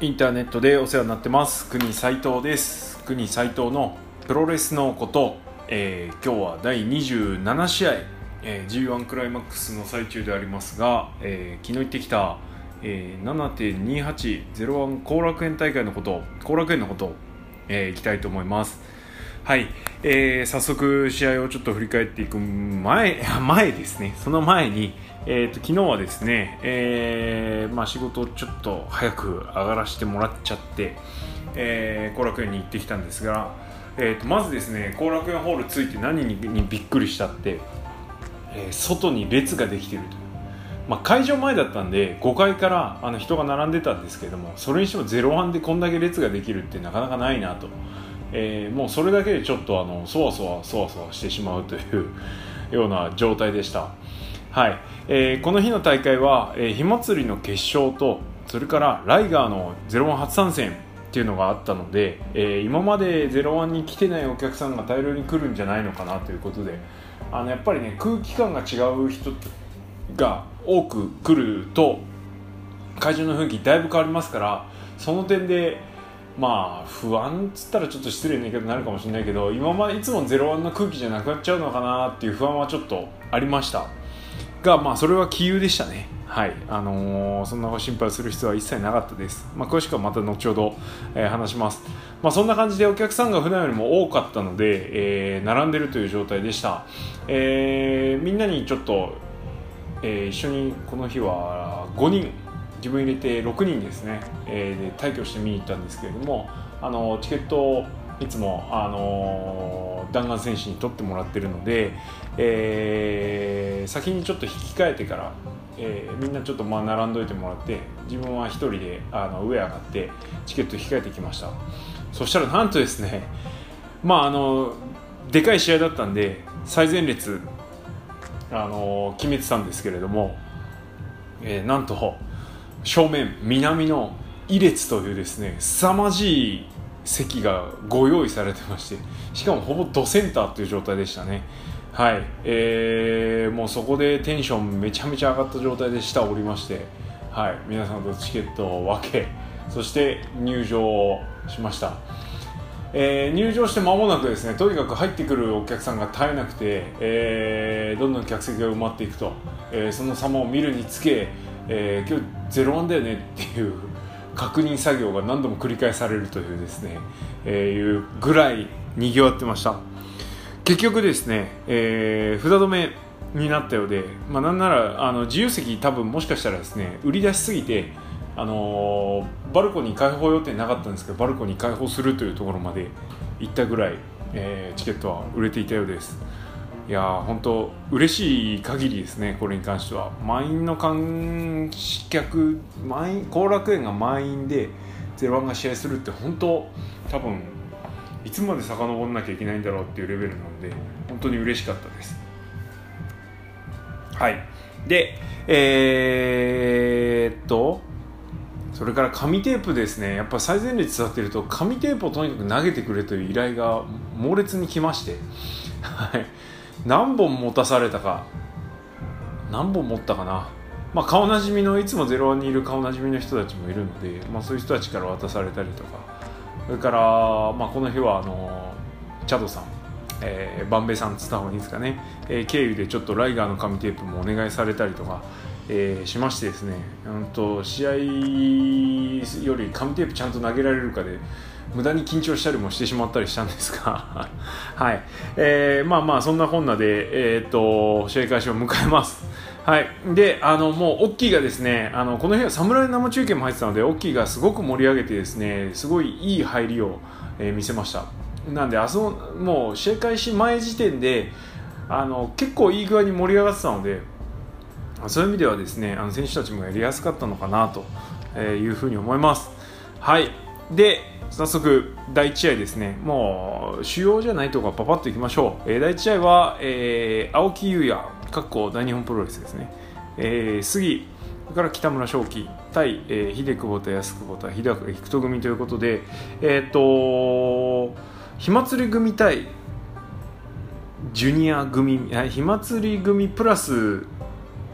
インターネットでお世話になってます。国斉藤です。国斉藤のプロレスのこと、えー、今日は第27試合、えー、G1 クライマックスの最中でありますが、えー、昨日行ってきた、えー、7.2801後楽園大会のこと後楽園のこと、えー、いきたいと思います。はい、えー、早速試合をちょっと振り返っていく前 前ですね。その前に、えーと、昨日はですね、えーまあ、仕事をちょっと早く上がらせてもらっちゃって、えー、後楽園に行ってきたんですが、えーと、まずですね後楽園ホール着いて何にびっくりしたって、えー、外に列ができてるとまあ、会場前だったんで5階からあの人が並んでたんですけどもそれにしても01でこんだけ列ができるってなかなかないなと。えー、もうそれだけでちょっとあのそわそわそわそわしてしまうというような状態でした、はい。えー、この日の大会は、えー、火祭りの決勝とそれからライガーの01初参戦っていうのがあったので、えー、今まで01に来てないお客さんが大量に来るんじゃないのかなということであのやっぱりね空気感が違う人が多く来ると会場の雰囲気だいぶ変わりますからその点でまあ不安っつったらちょっと失礼な言い方になるかもしれないけど今までいつも01の空気じゃなくなっちゃうのかなっていう不安はちょっとありました。がまあそれは杞憂でしたね。はい。あのー、そんな心配する必要は一切なかったです、まあ、詳しくはまた後ほど、えー、話します、まあ、そんな感じでお客さんが普段よりも多かったので、えー、並んでるという状態でした、えー、みんなにちょっと、えー、一緒にこの日は5人。自分入れて6人ですね、えー、で退去して見に行ったんですけれどもあのチケットをいつも、あの弾丸選手に取ってもらってるので、えー、先にちょっと引き換えてから、えー、みんなちょっとまあ並んどいてもらって自分は1人であの上上がってチケット引き換えてきました。そしたらなんとですねまああのでかい試合だったんで最前列あの決めてたんですけれども、えー、なんと正面南の伊列というですね凄まじい席がご用意されてましてしかもほぼドセンターという状態でしたね。はい、えー、もうそこでテンションめちゃめちゃ上がった状態で下降りましてはい。皆さんとチケットを分けそして入場しました。えー、入場して間もなくですねとにかく入ってくるお客さんが絶えなくて、えー、どんどん客席が埋まっていくと、えー、その様を見るにつけえー、今日01だよねっていう確認作業が何度も繰り返されるというですね、えー、いうぐらいにぎわってました。結局ですね、えー、札止めになったようで、まあ、なんならあの自由席多分もしかしたらですね売り出しすぎてあのー、バルコニー開放予定なかったんですけどバルコニー開放するというところまで行ったぐらい、えー、チケットは売れていたようです。いや本当嬉しい限りですねこれに関しては。満員の観客満員後楽園が満員で01が試合するって本当多分いつまで遡んなきゃいけないんだろうっていうレベルなので本当に嬉しかったです。はい。でえー、っとそれから紙テープですね。やっぱ最前列座ってると紙テープをとにかく投げてくれという依頼が猛烈に来まして。はい。何本持たされたか。何本持ったかな。まあ、顔なじみのいつもゼロにいる顔なじみの人たちもいるので、まあ、そういう人たちから渡されたりとか。それから、まあ、この日はあのチャドさん、えー、バンベさんつった方がいいですかね、えー、経由でちょっとライガーの紙テープもお願いされたりとか、えー、しましてですね、うんと試合より紙テープちゃんと投げられるかで無駄に緊張したりもしてしまったりしたんですが。はい、えー、まあまあそんなこんなで、えー、っと試合開始を迎えます。はい、であのもうオッキーがですねあのこの日は侍生中継も入ってたのでオッキーがすごく盛り上げてですねすごいいい入りを、えー、見せました。なんであそもう試合開始前時点であの結構いい具合に盛り上がってたのでそういう意味ではですねあの選手たちもやりやすかったのかなというふうに思います。はい。で早速第1試合ですね。もう主要じゃないとこはパパッといきましょう、えー、第1試合は、えー、青木優也かっこ大日本プロレスですね、えー、杉それから北村正樹対、えー、秀久保田安久保田秀久菊人組ということでえっ、ー、と火祭り組対ジュニア組火祭り組プラス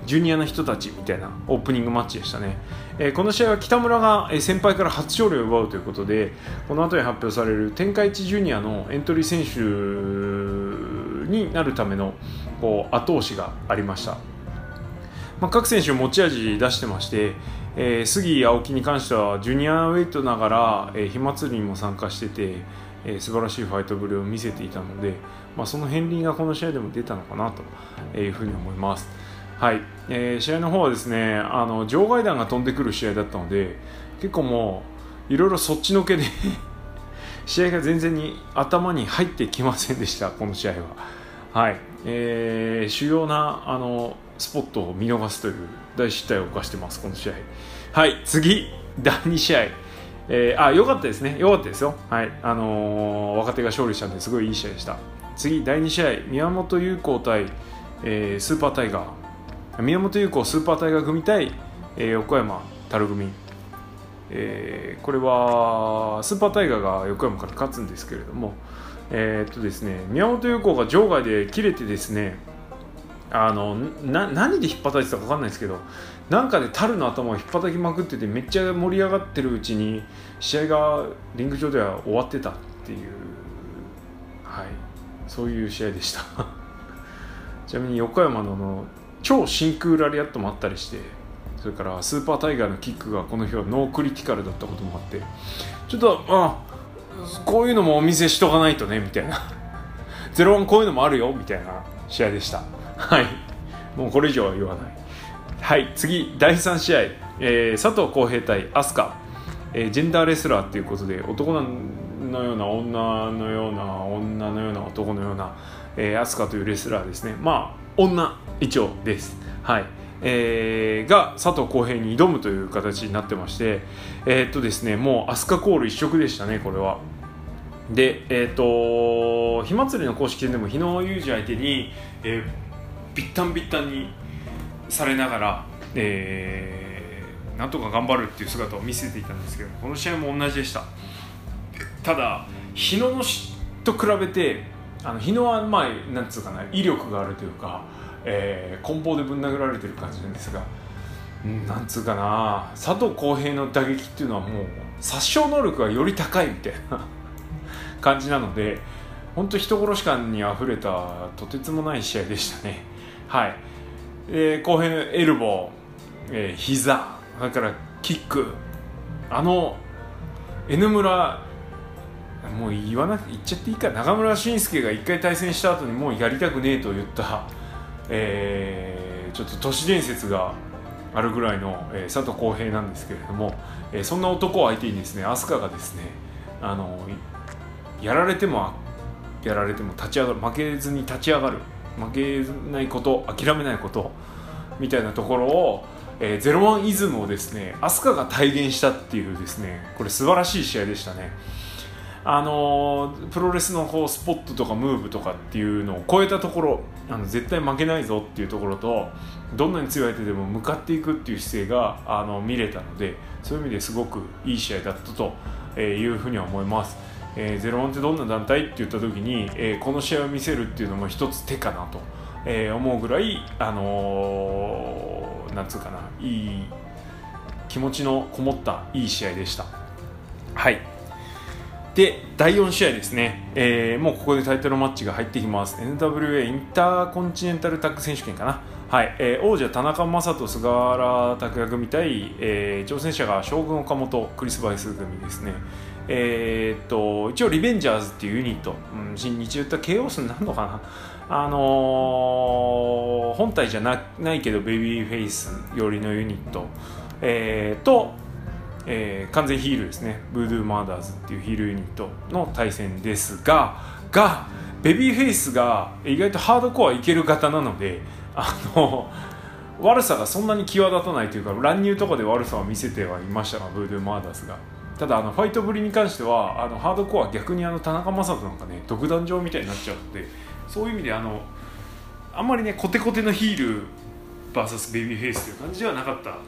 ジュニアの人たちみたいなオープニングマッチでしたね、えー、この試合は北村が先輩から初勝利を奪うということでこの後に発表される天下一ジュニアのエントリー選手になるためのこう後押しがありました、まあ、各選手持ち味出してまして、えー、杉青木に関してはジュニアウェイトながら、えー、火祭りにも参加してて、えー、素晴らしいファイトぶりを見せていたので、まあ、その片鱗がこの試合でも出たのかなというふうに思います。はい、えー、試合の方はですねあの場外弾が飛んでくる試合だったので結構もういろいろそっちのけで 試合が全然に頭に入ってきませんでしたこの試合は。はい、えー、主要なあのスポットを見逃すという大失態を犯してますこの試合。はい。次第2試合。えー、あ良かったですね。良かったですよ。はい。あのー、若手が勝利したんですごいいい試合でした。次第2試合。宮本優子対、えー、スーパータイガー。宮本優子スーパータイガー組対、えー、横山樽組、えー、これはスーパータイガーが横山から勝つんですけれども、えー、っとですね、宮本優子が場外で切れてですねあのな何で引っ張たいてたか分かんないですけどなんかで樽の頭を引っ叩きまくっててめっちゃ盛り上がってるうちに試合がリング上では終わってたっていう、はい、そういう試合でした。ちなみに横山のの超真空ラリアットもあったりしてそれからスーパータイガーのキックがこの日はノークリティカルだったこともあってちょっとまあこういうのもお見せしとかないとねみたいな。ゼロワンこういうのもあるよみたいな試合でした。はい。もうこれ以上は言わない。はい。次第3試合、えー、佐藤浩平対飛鳥、えー、ジェンダーレスラーっていうことで男のような女のような女のような男のような、えー、飛鳥というレスラーですね。まあ女。一応です。はいえー、が佐藤浩平に挑むという形になってまして、えー、っとですね、もう飛鳥コール一色でしたね、これは。で、えー、っと、火祭りの公式戦でも日野裕二相手に、えー、ビッタンビッタンにされながら、えー、なんとか頑張るっていう姿を見せていたんですけど、この試合も同じでした。ただ、日野のと比べて、あの日野はまあなんつうかな威力があるというか、えー、棍棒でぶん殴られてる感じなんですが、うん、なんつうかな佐藤浩平の打撃っていうのはもう殺傷能力がより高いみたいな感じなので本当人殺し感にあふれたとてつもない試合でしたね。はい、えー、浩平のエルボー、えー、膝それからキックあの N 村もう言わなく言っちゃっていいか。中村慎介が1回対戦した後にもうやりたくねえと言った、えー、ちょっと都市伝説があるぐらいの、えー、佐藤浩平なんですけれども、えー、そんな男を相手にですね飛鳥がですねあのやられてもやられても立ち上がる負けずに立ち上がる負けないこと諦めないことみたいなところを、えー、ゼロワンイズムをですね飛鳥が体現したっていうですねこれ素晴らしい試合でしたね。あのプロレスのこうスポットとかムーブとかっていうのを超えたところあの絶対負けないぞっていうところとどんなに強い相手でも向かっていくっていう姿勢があの見れたのでそういう意味ですごくいい試合だったというふうには思います。えー、ゼロワンってどんな団体って言った時に、えー、この試合を見せるっていうのも一つ手かなと、えー、思うぐらい、あのー、なんつうかないい気持ちのこもったいい試合でした。はいで第4試合ですね、えー、もうここでタイトルマッチが入ってきます。NWA インターコンチネンタルタッグ選手権かな。はい、えー、王者田中将人菅原拓也組対、えー、挑戦者が将軍岡本クリス・バイス組ですね。えー、っと一応リベンジャーズっていうユニット、うん、新日言ったケイオスになるのかな。あのー、本体じゃなないけどベビーフェイス寄りのユニット、えー、とえー、完全ヒールですね。ブードゥーマーダーズっていうヒールユニットの対戦ですががベビーフェイスが意外とハードコアいける型なのであの悪さがそんなに際立たないというか乱入とかで悪さを見せてはいましたがブードゥーマーダーズが。ただあのファイトぶりに関してはあのハードコア逆にあの田中将人なんかね独壇場みたいになっちゃうのでそういう意味であのあんまりねコテコテのヒール VS ベビーフェイスという感じではなかった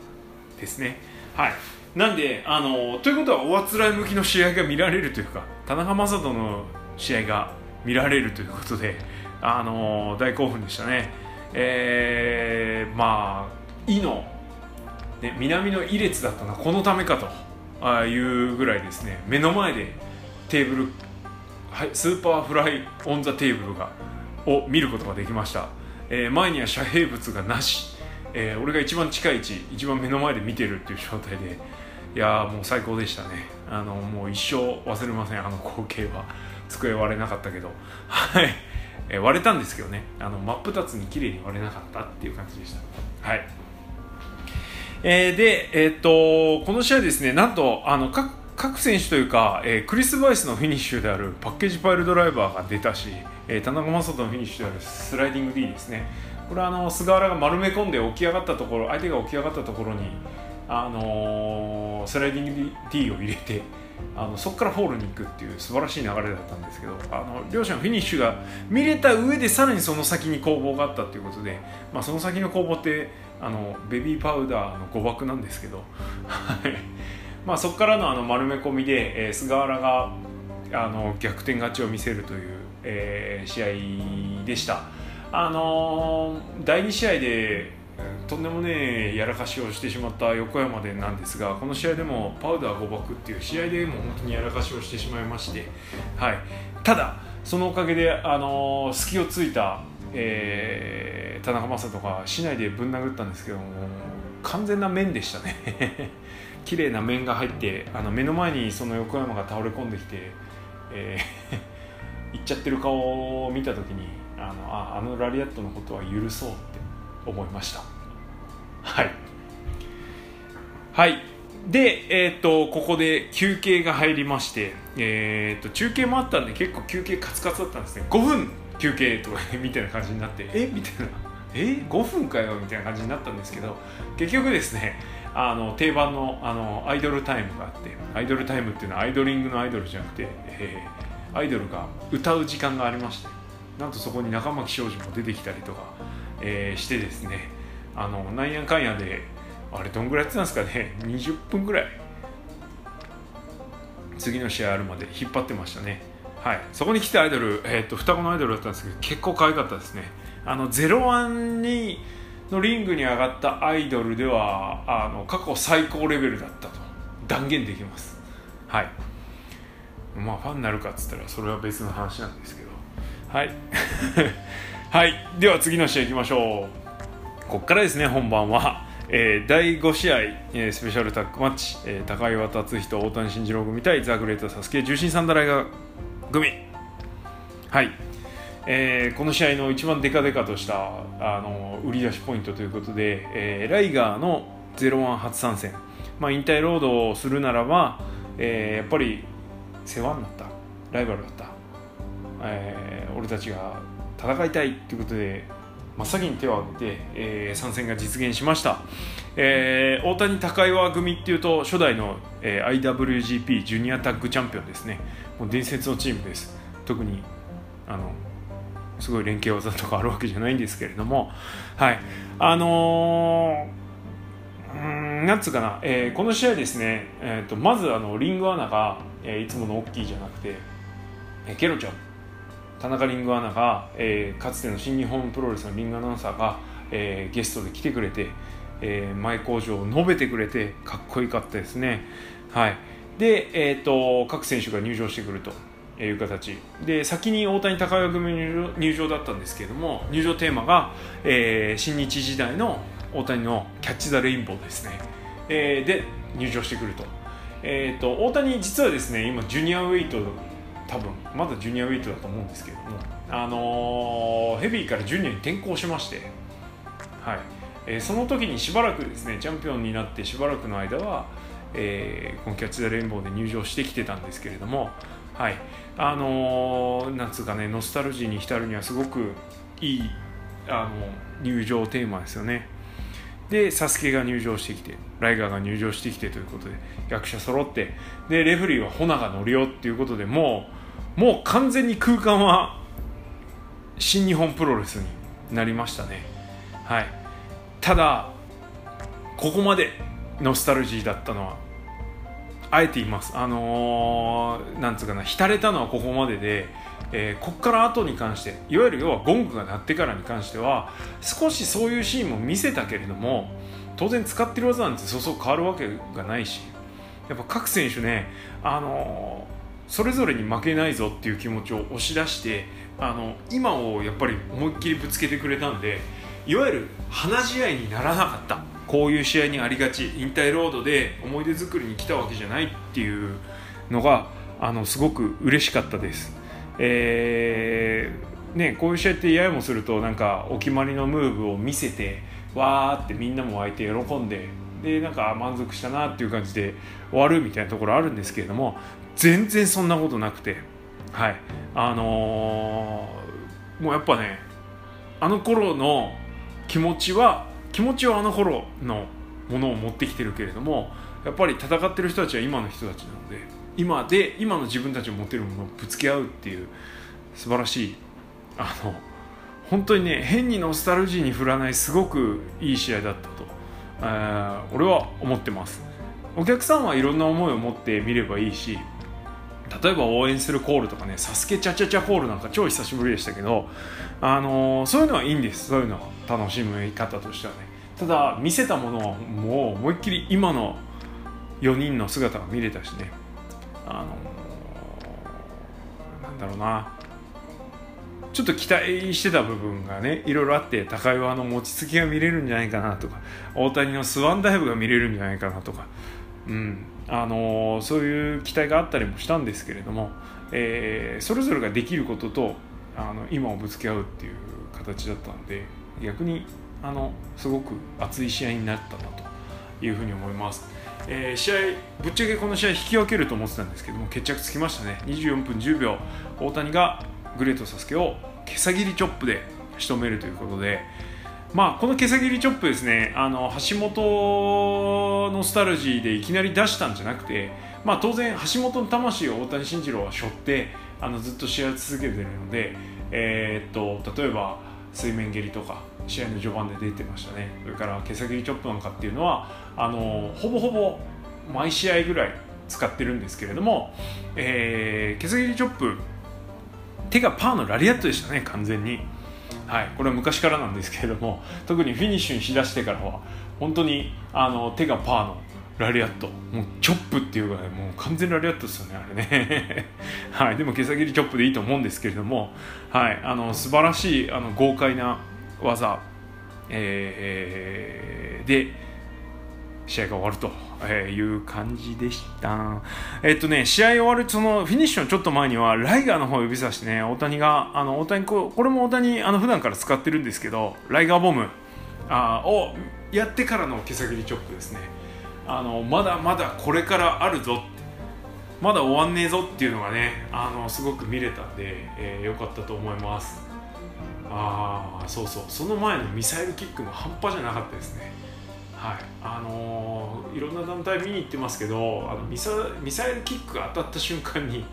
ですね。はい。なんであのということはおあつらい向きの試合が見られるというか田中将人の試合が見られるということであの大興奮でしたね。えー、まあ「い」のね、南のイ列だったのはこのためかとあいうぐらいですね。目の前でテーブルはいスーパーフライオン・ザ・テーブルがを見ることができました、えー、前には遮蔽物がなし、えー、俺が一番近い位置一番目の前で見てるっていう状態でいやもう最高でしたね。あのもう一生忘れません。あの光景は。机割れなかったけど。はい、え、割れたんですけどね。あの真っ二つに綺麗に割れなかったっていう感じでした。はい。えー、で、えー、っとこの試合ですねなんとあの各各選手というか、えー、クリス・バイスのフィニッシュであるパッケージパイルドライバーが出たし、えー、田中将人のフィニッシュであるスライディング D ですね。これはあの菅原が丸め込んで起き上がったところ相手が起き上がったところに、あのー、スライディング D を入れてあのそこからフォールに行くっていう素晴らしい流れだったんですけどあの両者のフィニッシュが見れた上でさらにその先に攻防があったということで、まあ、その先の攻防ってあのベビーパウダーの誤爆なんですけどまあそこからのあの丸め込みで、えー、菅原があの逆転勝ちを見せるという、えー、試合でした。あのー、第2試合でとんでもねえやらかしをしてしまった横山でなんですがこの試合でもパウダー誤爆っていう試合でも本当にやらかしをしてしまいまして、はい、ただそのおかげで、あのー、隙をついた、えー、田中将人が市内でぶん殴ったんですけども完全な面でしたね。綺麗な面が入ってあの目の前にその横山が倒れ込んできて、えー、行っちゃってる顔を見た時にあのああのラリアットのことは許そうって思いました。はい。はい。で、えーと、ここで休憩が入りまして、えーと、中継もあったんで結構休憩カツカツだったんですね。5分休憩とかみたいな感じになってえ？みたいな。え？5分かよみたいな感じになったんですけど結局ですねあの定番のあのアイドルタイムがあってアイドルタイムっていうのはアイドリングのアイドルじゃなくて、えー、アイドルが歌う時間がありましてなんとそこに中巻庄司も出てきたりとか、えー、してですねあのなんやかんやであれどんぐらいやってたんですかね 20分ぐらい。次の試合あるまで引っ張ってましたね。はい。そこに来たアイドル、えー、っと双子のアイドルだったんですけど結構可愛かったですね。あの01にのリングに上がったアイドルではあの過去最高レベルだったと。断言できます。はい。まあファンになるかっつったらそれは別の話なんですけど。はい。はいでは次の試合いきましょう。ここからですね本番は、えー、第5試合、えー、スペシャルタッグマッチ、えー、高岩達人大谷慎次郎組対ザ・グレート・サスケ重心サンダライガー組。はい。えー、この試合の一番デカデカとしたあの売り出しポイントということで、えー、ライガーの01初参戦、まあ、引退ロードをするならば、えー、やっぱり世話になった。ライバルだった、えー、俺たちが戦いたいということで真っ先に手を挙げて、えー、参戦が実現しました、えー、大谷高岩組っていうと初代の、えー、IWGP ジュニアタッグチャンピオンですね。もう伝説のチームです。特にあのすごい連携技とかあるわけじゃないんですけれども。はい。あのー、なんつうかな、えー、この試合ですね、えーと、まずあのリングアナが、えー、いつもの大きいじゃなくて、えー、ケロちゃん田中リングアナが、えー、かつての新日本プロレスのリングアナウンサーが、えー、ゲストで来てくれて、えー、前工場を述べてくれてかっこよかったですね。はい。で、えーと各選手が入場してくるという形。で先に大谷高岩組入場だったんですけれども入場テーマが、えー、新日時代の大谷の「キャッチ・ザ・レインボー」ですね、えー、で入場してくると,、えーと、大谷実はですね今ジュニアウェイト多分まだジュニアウェイトだと思うんですけれども、あのー、ヘビーからジュニアに転向しまして、はい。えー、その時にしばらくですねチャンピオンになってしばらくの間は、えー、この「キャッチ・ザ・レインボー」で入場してきてたんですけれどもはい。あのー、なんつうかねノスタルジーに浸るにはすごくいいあの入場テーマですよね。でサスケが入場してきてライガーが入場してきてということで役者揃ってでレフリーはホナが乗るよっていうことでもうもう完全に空間は新日本プロレスになりましたね。はい。ただここまでノスタルジーだったのはあえて言います。あのー、なんつうかな浸れたのはここまでで、えー、ここから後に関していわゆる要はゴングが鳴ってからに関しては少しそういうシーンも見せたけれども当然使ってる技なんてそうそう変わるわけがないしやっぱ各選手ねあのそれぞれに負けないぞっていう気持ちを押し出してあの今をやっぱり思いっきりぶつけてくれたんでいわゆる話し合いにならなかったこういう試合にありがち引退ロードで思い出作りに来たわけじゃないっていうのがあのすごく嬉しかったです。えーね、こういう試合ってややもするとなんかお決まりのムーブを見せてわーってみんなも湧いて喜んででなんか満足したなっていう感じで終わるみたいなところあるんですけれども全然そんなことなくて。はい。あのー、もうやっぱねあの頃の気持ちは気持ちはあの頃のものを持ってきてるけれどもやっぱり戦ってる人たちは今の人たちなので今で今の自分たちを持てるものをぶつけ合うっていう素晴らしいあの本当にね変にノスタルジーに振らないすごくいい試合だったと、えー、俺は思ってます。お客さんはいろんな思いを持って見ればいいし例えば応援するコールとかね「サスケチャチャチャコール」なんか超久しぶりでしたけど、あのー、そういうのはいいんです。そういうのは楽しむ方としてはね。ただ見せたものはもう思いっきり今の4人の姿が見れたしね。あのー、なんだろうな。ちょっと期待してた部分がねいろいろあって高岩の餅つきが見れるんじゃないかなとか大谷のスワンダイブが見れるんじゃないかなとか、うん。あの、そういう期待があったりもしたんですけれども、えー、それぞれができることとあの今をぶつけ合うっていう形だったんで逆にあのすごく熱い試合になったなというふうに思います。えー、試合ぶっちゃけこの試合引き分けると思ってたんですけども決着つきましたね24分10秒大谷がグレートサスケを毛さ切りチョップで仕留めるということで、まあ、この毛さ切りチョップですねあの橋本のスタルジーでいきなり出したんじゃなくて、まあ、当然橋本の魂を大谷慎次郎は背負ってあのずっと試合を続けてるので、えー、っと例えば水面蹴りとか試合の序盤で出てましたね。それから毛さ切りチョップなんかっていうのはあのほぼほぼ毎試合ぐらい使ってるんですけれども、えー、毛さ切りチョップ手がパーのラリアットでしたね完全に。はい。これは昔からなんですけれども特にフィニッシュにしだしてからは本当にあの手がパーのラリアットもうチョップっていうかねもう完全ラリアットですよねあれね。はい。でも毛先切りチョップでいいと思うんですけれどもはい。あの素晴らしいあの豪快な技、えー、で試合が終わるとえいう感じでした。えっとね、試合終わる、そのフィニッシュのちょっと前には、ライガーの方を指さしてね、大谷が、あの、大谷、これも大谷、あの、普段から使ってるんですけど、ライガーボムあをやってからの毛先りチョップですね。あの、まだまだこれからあるぞまだ終わんねえぞっていうのがね、あの、すごく見れたんで、えー、よかったと思います。ああ、そうそう、その前のミサイルキックも半端じゃなかったですね。はい。あのー、いろんな団体見に行ってますけどあのミサミサイルキックが当たった瞬間に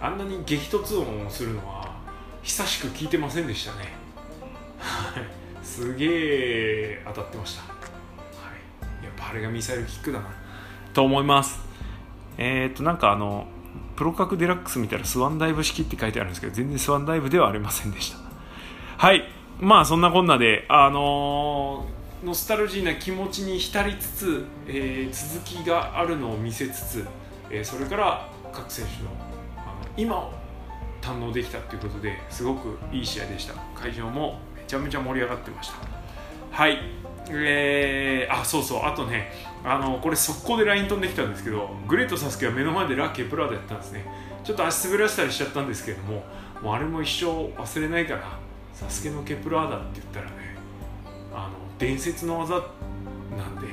あんなに激突音をするのは久しく聞いてませんでしたね。すげえ当たってました、はい、やっぱあれがミサイルキックだな。と思います。えー、っとなんかあのプロ格デラックス見たらスワンダイブ式って書いてあるんですけど全然スワンダイブではありませんでした。はい。まあそんなこんなであのーノスタルジーな気持ちに浸りつつ、えー、続きがあるのを見せつつ、えー、それから各選手のあの今を堪能できたということですごくいい試合でした。会場もめちゃめちゃ盛り上がってました。はい。えー、あそうそう。あとねあのこれ速攻で LINE 飛んできたんですけどグレートサスケは目の前でラッキープラードやったんですね。ちょっと足滑らせたりしちゃったんですけれどももうあれも一生忘れないからサスケのケプラーダって言ったらね伝説の技なんでも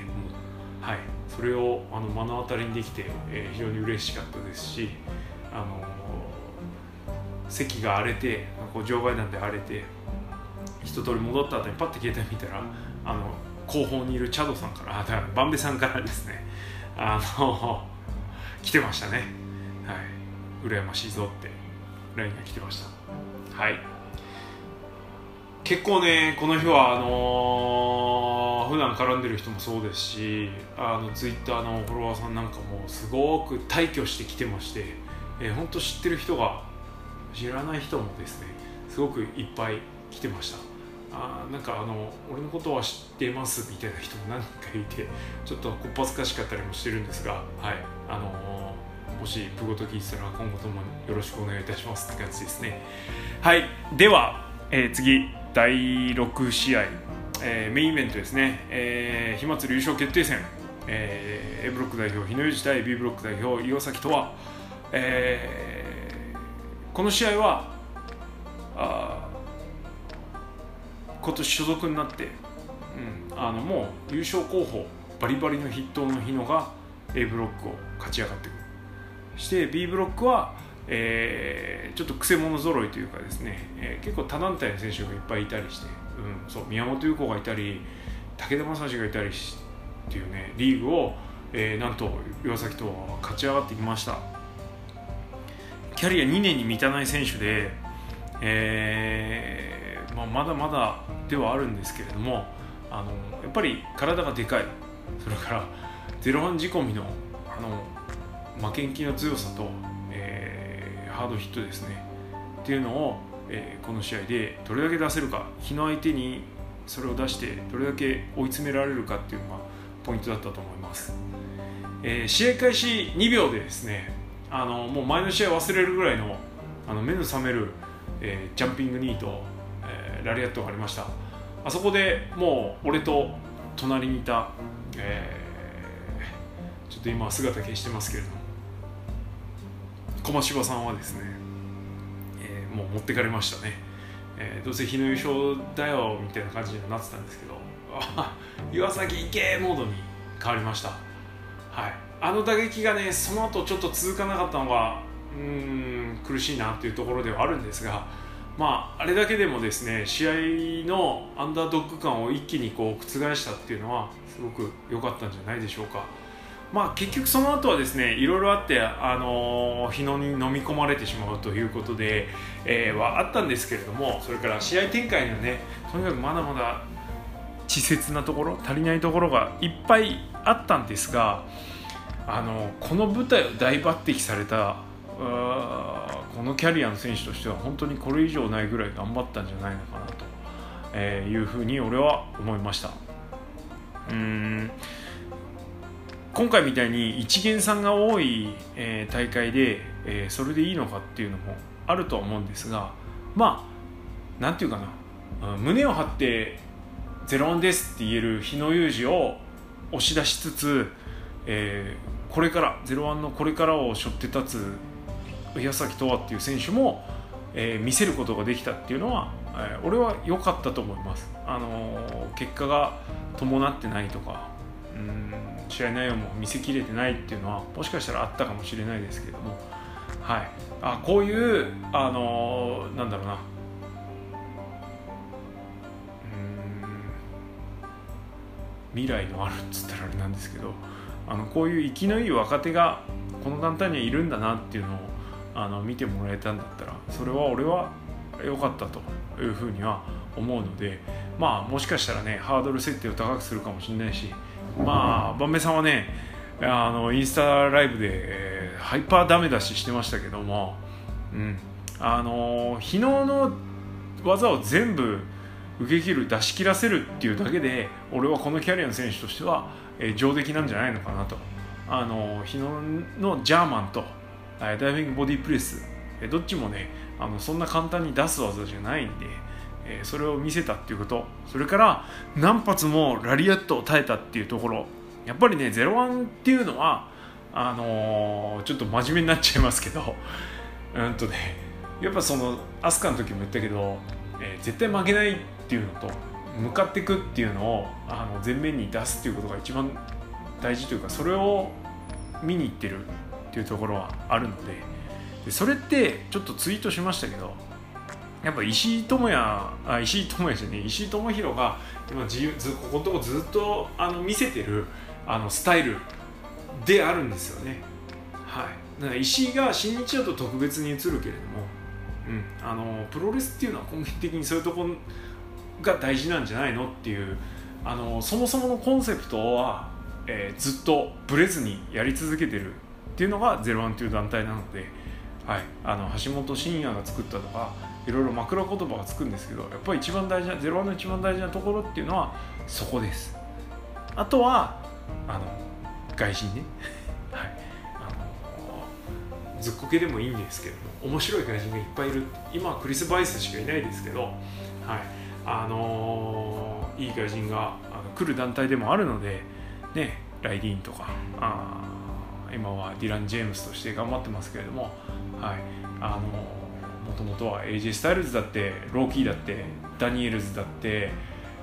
う、はい、それをあの目の当たりにできて、えー、非常に嬉しかったですし、あの席が荒れてこう場外なんで荒れて一通り戻った後にパッて携帯見たらあの後方にいるチャドさんからあだからバンベさんからですねあの来てましたね。はい。羨ましいぞって LINE が来てました。はい。結構ねこの日はあのー、普段絡んでる人もそうですしあのツイッターのフォロワーさんなんかもすごく大挙してきてまして、えー、本当知ってる人が知らない人もですねすごくいっぱい来てました。あなんかあの俺のことは知ってますみたいな人も何人かいてちょっとこっぱずかしかったりもしてるんですが、はいあのもしプゴと聞いてたら今後ともよろしくお願いいたしますって感じですね。はいでは、えー、次。第6試合、えー、メインイベントですね、えー、火祭り優勝決定戦、えー、A ブロック代表日野裕二対 B ブロック代表岩崎とは、えー、この試合はあ今年所属になって、うん、あのもう優勝候補バリバリの筆頭の日野が A ブロックを勝ち上がってくる。して B ブロックは、えー、ちょっとくせ者揃いというかですね、えー、結構他団体の選手がいっぱいいたりして、うん、そう宮本優子がいたり武田正史がいたりっていうねリーグを、えー、なんと岩崎とは勝ち上がってきました。キャリア2年に満たない選手で、えーまあ、まだまだではあるんですけれどもあのやっぱり体がでかい。それからゼロワン仕込みのあの負けん気の強さと、ハードヒットですね。っていうのを、えー、この試合でどれだけ出せるか。日の相手にそれを出してどれだけ追い詰められるかっていうのがポイントだったと思います、えー、試合開始2秒でですねあのもう前の試合忘れるぐらいのあの目の覚める、えー、ジャンピングニート、えー、ラリアットがありました。あそこでもう俺と隣にいた、えー、ちょっと今姿消してますけれども。駒柴さんはですね、えー、もう持ってかれましたね、えー、どうせ日の優勝だよみたいな感じにはなってたんですけど岩崎行けモードに変わりました。はい。あの打撃がねその後ちょっと続かなかったのがうん苦しいなっていうところではあるんですがまあ、あれだけでもですね試合のアンダードッグ感を一気にこう覆したっていうのはすごく良かったんじゃないでしょうか。まあ、結局その後はですねいろいろあって、あの、日野に飲み込まれてしまうということで、えー、はあったんですけれどもそれから試合展開にはねとにかくまだまだ稚拙なところ足りないところがいっぱいあったんですが、あの、この舞台を大抜擢されたこのキャリアの選手としては本当にこれ以上ないぐらい頑張ったんじゃないのかなと、いうふうに俺は思いました。うん。今回みたいに一元さんが多い、えー、大会で、えー、それでいいのかっていうのもあるとは思うんですがまあなんていうかな。胸を張って「ゼロワンです」って言える日野裕二を押し出しつつ、えー、これからゼロワンのこれからを背負って立つ矢崎とはっていう選手も、え、見せることができたっていうのは、え、俺は良かったと思います、あの、結果が伴ってないとかうん。試合内容も見せきれてないっていうのはもしかしたらあったかもしれないですけれども、はい、あこういう、あのー、なんだろうな。うん。未来のあるっつったらあれなんですけどあのこういう生きのいい若手がこの団体にはいるんだなっていうのをあの見てもらえたんだったらそれは俺は良かったというふうには思うのでまあもしかしたらねハードル設定を高くするかもしれないしまあ万明さんはねあのインスタライブで、ハイパーダメ出ししてましたけども、うん、あの日野の技を全部受け切る出し切らせるっていうだけで俺はこのキャリアの選手としては、えー、上出来なんじゃないのかなと。あの日野のジャーマンとダイビングボディプレスどっちもねあのそんな簡単に出す技じゃないんで、えそれを見せたっていうこと。それから何発もラリアットを耐えたっていうところ。やっぱりね01っていうのはあのー、ちょっと真面目になっちゃいますけど。うんとねやっぱその飛鳥の時も言ったけど、えー、絶対負けないっていうのと向かっていくっていうのをあの前面に出すっていうことが一番大事というかそれを見に行ってるっていうところはあるので。でそれってちょっとツイートしましたけどやっぱ石井智也あ石井智也じゃね石井智弘が今自由ずここのとこずっとあの見せてるあのスタイルであるんですよね。はい、だから石井が新日だと特別に映るけれども、うん、あのプロレスっていうのは根本的にそういうとこが大事なんじゃないのっていうあのそもそものコンセプトは、えー、ずっとブレずにやり続けてるっていうのがゼロワンという団体なので、はい、あの橋本真也が作ったとか、いろいろ枕言葉がつくんですけどやっぱり一番大事な01の一番大事なところっていうのはそこです。あとはあの外人ね。はい。あのずっこけでもいいんですけど面白い外人がいっぱいいる。今はクリス・バイスしかいないですけどはい。あのー、いい外人があの来る団体でもあるのでねライディーンとかあ今はディラン・ジェームスとして頑張ってますけれどもはい。あのもともとは AJ スタイルズだってローキーだってダニエルズだって、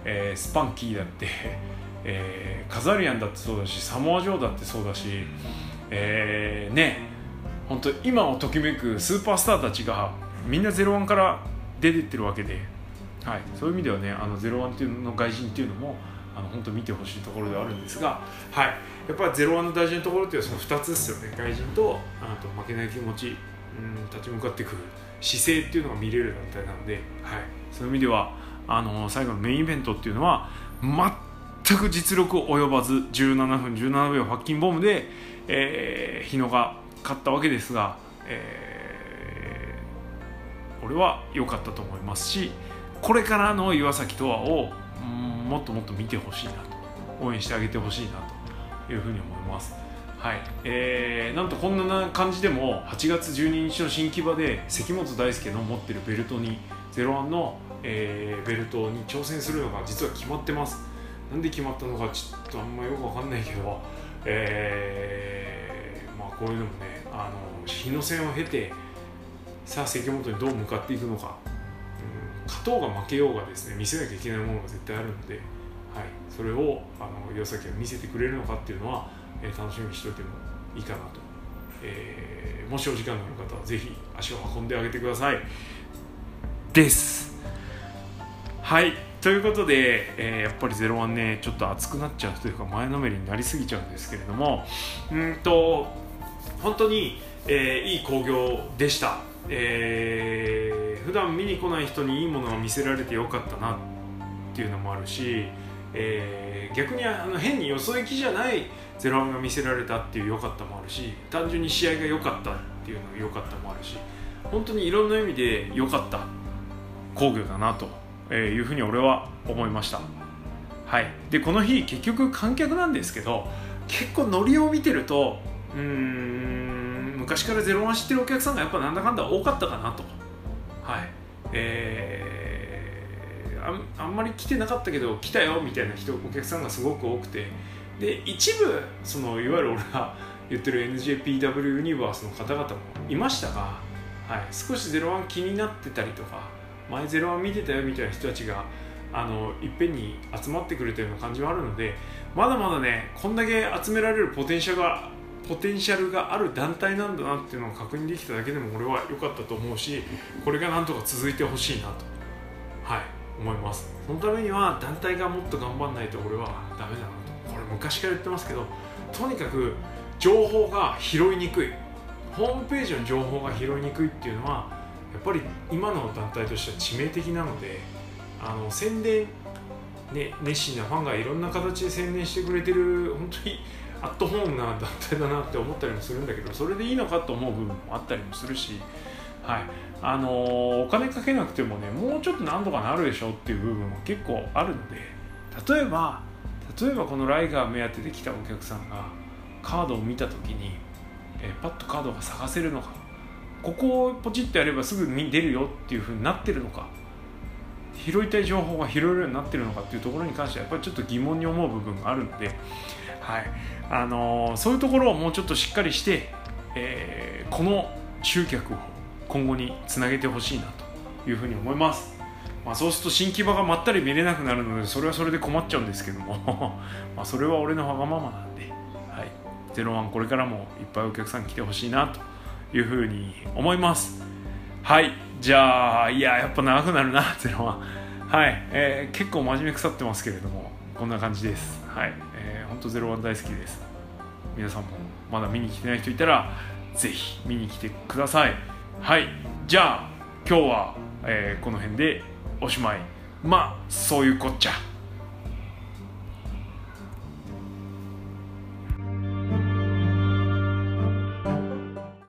えー、スパンキーだって えー、カザリアンだってそうだしサモア・ジョーだってそうだし、えー、ね本当今をときめくスーパースターたちがみんな01から出てってるわけで、はい、そういう意味ではねあの01っていうの外人っていうのもあの本当見てほしいところではあるんですが、はい、やっぱり01の大事なところっていうのはその2つですよね。外人とあと負けない気持ち、うん、立ち向かっていく姿勢っていうのが見れる団体なので、はい、そういう意味ではあの最後のメインイベントっていうのは全く実力及ばず17分17秒発金ボムで、えー、日野が勝ったわけですが、えー、俺は良かったと思いますしこれからの岩崎とわをもっともっと見てほしいなと応援してあげてほしいなというふうに思います。はい。えー、なんとこんな感じでも8月12日の新木場で関本大輔の持ってるベルトに01の、えー、ベルトに挑戦するのが実は決まってます。なんで決まったのかちょっとあんまよくわかんないけど、えー、まあこういうのもねあの日の戦を経てさあ関本にどう向かっていくのか、うん、勝とうが負けようがですね見せなきゃいけないものが絶対あるので、はい、それをあの岩崎が見せてくれるのかっていうのは、えー、楽しみにしておいてもいいかなと、えー、もしお時間のある方はぜひ足を運んであげてください。です。はい。ということで、えー、やっぱり01ねちょっと熱くなっちゃうというか前のめりになりすぎちゃうんですけれども。うんと本当に、えー、いい興行でした、えー、普段見に来ない人にいいものを見せられてよかったなっていうのもあるし、えー、逆にあの変によそ行きじゃない01が見せられたっていう良かったもあるし単純に試合が良かったっていうのが良かったもあるし本当にいろんな意味で良かった工業だなというふうに俺は思いました。はい。でこの日結局観客なんですけど結構ノリを見てるとうん昔からゼロワン知ってるお客さんがやっぱなんだかんだ多かったかなと。はい。えー、ああんまり来てなかったけど来たよみたいな人お客さんがすごく多くてで一部そのいわゆる俺が言ってる NJPW ユニバースの方々もいましたが、はい、少しゼロワン気になってたりとか前ゼロは見てたよみたいな人たちがあのいっぺんに集まってくれたような感じはあるのでまだまだねこんだけ集められるポテンシャルがポテンシャルがある団体なんだなっていうのを確認できただけでも俺は良かったと思うしこれがなんとか続いてほしいなとはい思います。そのためには団体がもっと頑張んないと俺はダメだな。昔から言ってますけどとにかく情報が拾いにくい。ホームページの情報が拾いにくいっていうのはやっぱり今の団体としては致命的なのであの宣伝、ね、熱心なファンがいろんな形で宣伝してくれてる本当にアットホームな団体だなって思ったりもするんだけどそれでいいのかと思う部分もあったりもするし、はい。あのー、お金かけなくてもねもうちょっとなんとかなるでしょっていう部分も結構あるので例えば例えばこのライガー目当てで来たお客さんがカードを見た時に、え、パッとカードが探せるのか。ここをポチッとやればすぐに出るよっていうふうになってるのか。拾いたい情報が拾えるようになってるのかっていうところに関してはやっぱりちょっと疑問に思う部分があるので、はい。あのー、そういうところをもうちょっとしっかりして、えー、この集客を今後につなげてほしいなというふうに思います。まあ、そうすると新木場がまったり見れなくなるのでそれはそれで困っちゃうんですけども。まあそれは俺のわがままなんで、はい、01これからもいっぱいお客さん来てほしいなというふうに思います。はい。じゃあいややっぱ長くなるなっていうのはい、えー、結構真面目腐ってますけれどもこんな感じです。はい、えー、ほんと01大好きです。皆さんもまだ見に来てない人いたらぜひ見に来てください。はい。じゃあ今日は、えー、この辺でおしまい。まあそういうこっちゃ。